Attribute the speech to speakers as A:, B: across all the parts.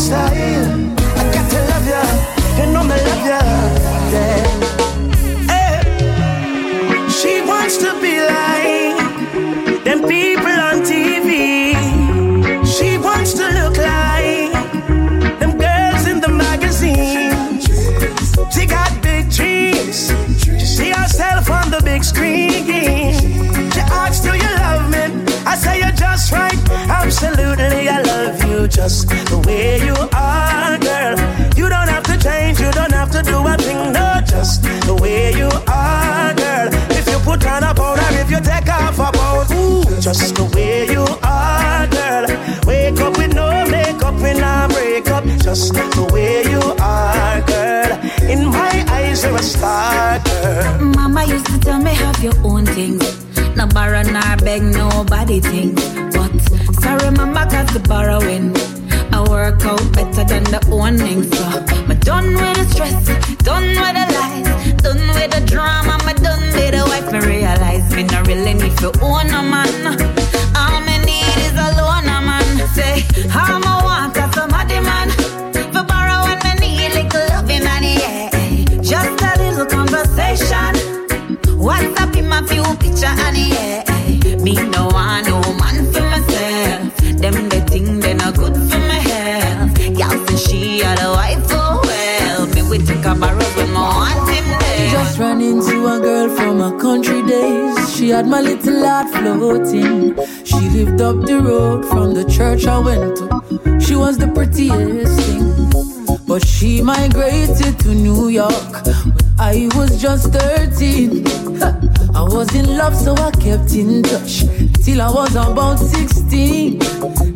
A: style. I got to love ya, know me love ya. Yeah. Hey. Eh. She wants to be like them people on TV. She wants to look like them girls in the magazine. She got big dreams. She see herself on the big screen. She asks, Do you love me? I say you're just right. Absolutely, I love you just just the way you are, girl. Wake up with no makeup, when I break up, just the way you are, girl. In my eyes, you're a star, girl.
B: Mama used to tell me have your own things. No borrow nor beg nobody things. But sorry, mama, cause the borrowing. I work out better than the owning. So, I'm done with the stress, me not really need to own a man.
C: Had my little heart floating. She lived up the road from the church I went to. She was the prettiest thing. But she migrated to New York. I was just 13. I was in love, so I kept in touch till I was about 16.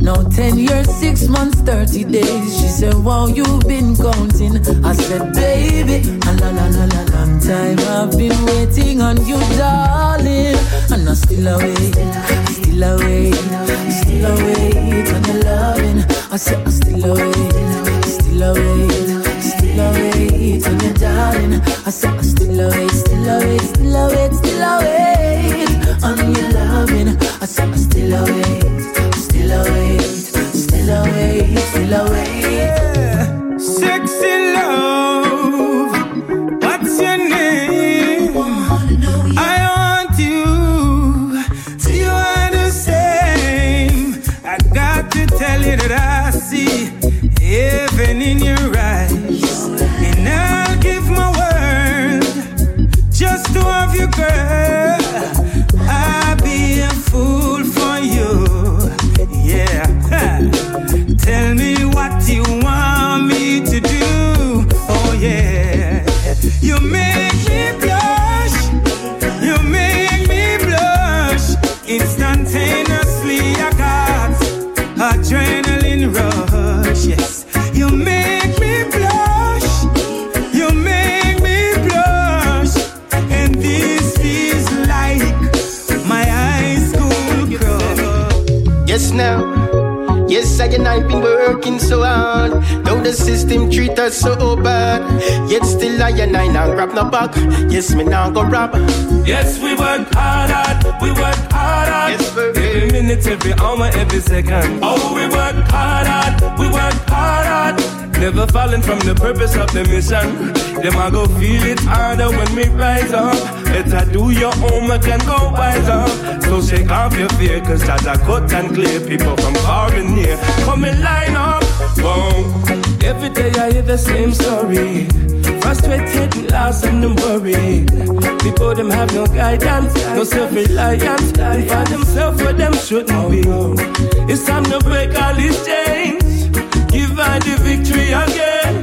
C: Now 10 years, 6 months, 30 days. She said, Wow, you've been counting. I said, Baby, ah, la la la la long time. I've been waiting on you, darling. And I still await, still await, still await on your loving. I said, I'm still await, still await, still await on your darling. I said, I'm still await, still await,
D: tell you that I see heaven in your eyes, and I'll give my word just to have you, girl. Yes,
E: now. Yes, I and I've been working so hard. Though the system treat us so bad. Yet still I and I now grab no back. Yes, me now go rob.
D: Yes, we work hard, hard. we work hard, hard.
E: Yes,
D: every minute, every hour, every second. Oh, we work hard, hard. we work hard, hard. Never falling from the purpose of the mission. Them I go feel it harder when we rise up. Better do your homework and go wise up. So shake off your fear, cause that's a cut and clear. People from far and near, come and line up. Every day I hear the same story. Frustrated, lost and worry. People them have no guidance, no self-reliance. They find themselves where them shouldn't be. It's time to break all these chains. Give her the victory again.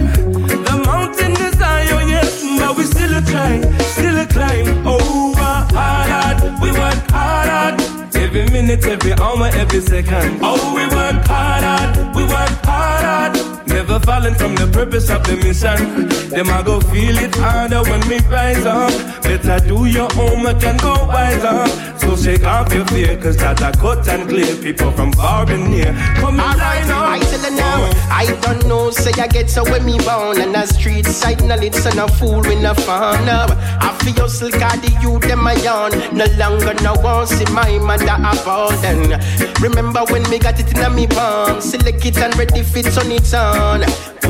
D: The mountain is high, yes, but we still a climb, still a climb over hard, hard. We work hard, hard. Every minute, every hour, every second. Oh, we work hard, hard. We work hard, hard. Never falling from the purpose of the mission. Them I go feel it harder when we rise up. Better do your homework and go wise up. So shake off your fear, cause that I cut and clear people from far and near. Come and up.
E: I tell you now, I don't know, say I get so when me born and a street side knowledge and a fool when I found up. I feel so got the youth them a yawn. No longer no one see my mother abandon. Remember when me got it in me palm, select it and ready fit on its own.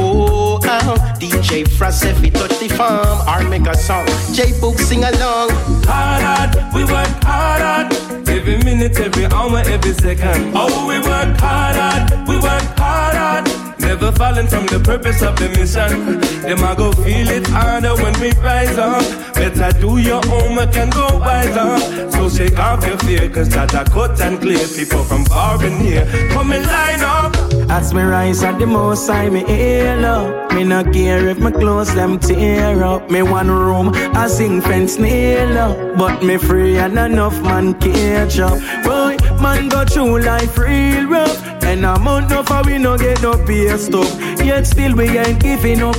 E: Oh, uh, oh, DJ Frost if he touch the farm or make a song. J Book sing along.
D: Hard, hard, we work hard, hard. Every minute, every hour, every second. Oh, we work hard, hard, we work hard, hard. Never falling from the purpose of the mission. Them I go feel it harder when we rise up. Better do your homework and go wise up. So shake off your fear, cause that I cut and clear people from far and near. Come and line up.
F: As me rise at the most I me hail up. Me not care if my clothes them tear up. Me one room, I sing fence nail up. But me free and enough man catch up. Boy, man go through life real rough. And a month no for we no get no pay stop. Yet still we ain't giving up.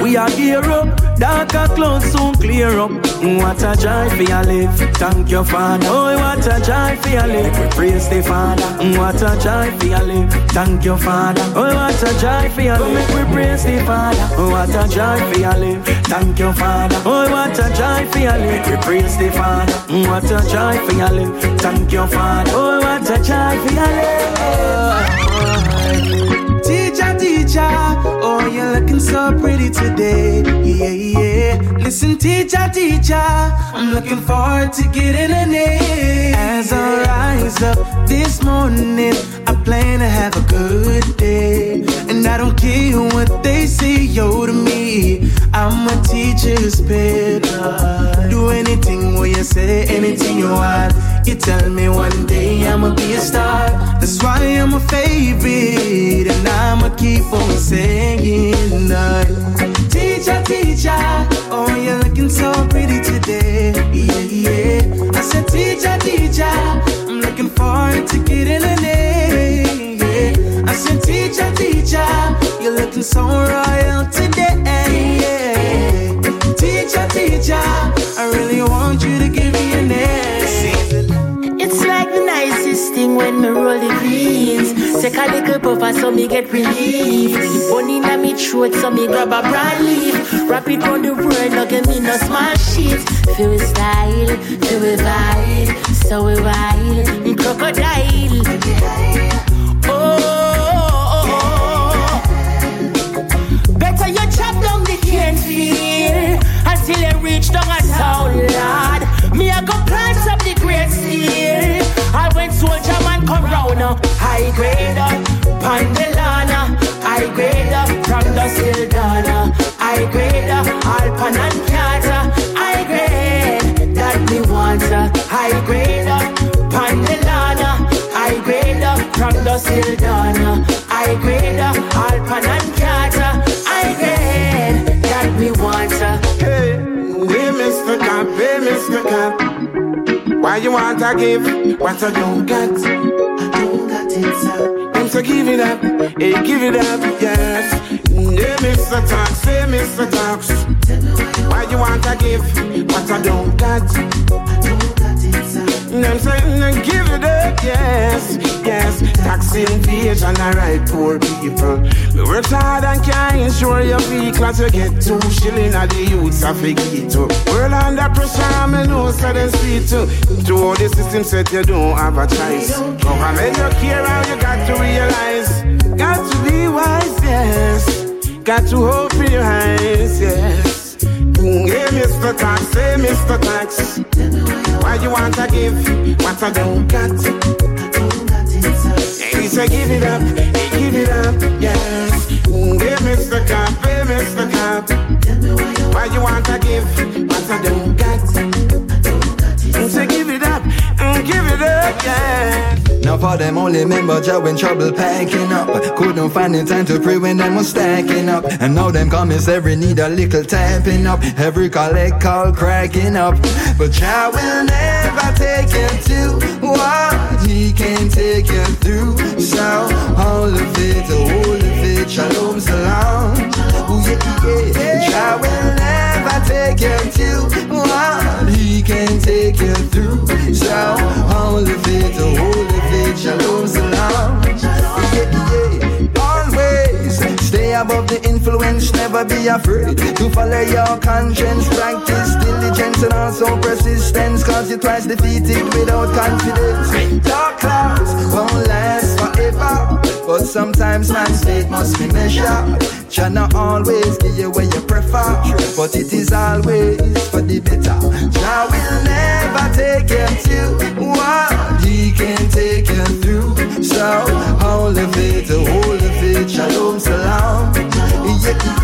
F: We are gear up. Darker clouds soon clear up. What a joy for your live. Thank your father. Oh, what a joy for your live. We praise the father. What a joy for your live. Thank your father. Oh, what a joy for your live. We praise the father. What a joy for your live. Thank your father. Oh, what a joy for your live. We praise the father. What a joy for your live. Thank your father. Oh, what a joy for your live. Teacher, teacher, I'm looking forward to getting an A. As I rise up this morning, I plan to have a good day. And I don't care what they say, yo, to me. I'm a teacher's pet. Say, anything you want. You tell me one day I'ma be a star. That's why I'm a favorite, and I'ma keep on singing. Teacher, teacher, oh you're looking so pretty today. Yeah, yeah. I said, teacher, teacher, I'm looking forward to getting an A. Yeah. I said, teacher, teacher, you're looking so royal today. Yeah. Teacher, teacher, I really want you to
G: nicest thing when me roll the greens. Take a little puff so me get relief. Bun inna me throat so me grab a broad leaf. Wrap it round the world, no give me no small shit. Feel we style, feel we vibe, so we wild, crocodile. Oh, oh, oh, better you chop down the cane field until you reach down a town, lad. Me I go High grade up, Pandelana. High grade up from the Sildana. High grade up, Alpan and Kata. High grade that me want. uh. High grade up, Pandelana. High grade up from the Sildana. High grade up, Alpan and Kata. High grade that me want. uh.
H: Hey, hey, Mr. Cop, hey, Mr. Cop. Why you want to give what I don't got? Sir. I'm so give it up, hey, give it up, yes. Hey, Mr. Tax, hey, Mr. Tax. Why you want to give what I don't got? Tax invasion, alright, poor people. We work hard and can't insure your vehicle to get two shilling at the youths of a ghetto. World under pressure, I know so them speed too. To all the system said you don't have a choice. Government you care how you got to realize. Got to be wise, yes. Got to open your eyes, yes. Mm, hey, Mr. Tax, hey, Mr. Tax. Why you want to give what I don't got? Say give it up, give it up, yes. Hey, Mr. Cop,
I: only member Joe in trouble packing up. Couldn't find the time to pray when them was stacking up. And now them commissary need a little tapping up. Every collect call cracking up. But Jah will never take you to what he can take you through. So all of it, all of it, shalom salam Ooh, yeah, yeah. Jah will never take you to what he can take you through. So Shalom, salam. Yeah, yeah. Always stay above the influence, never be afraid to follow your conscience. Practice diligence and also persistence, cause you twice defeated without confidence. Dark clouds won't last forever, but sometimes my fate must be measured. Jah not always give you what you prefer, but it is always for the better. Jah will never take you to what he can take you now. All of it, all of it, shalom, salam. Yeah.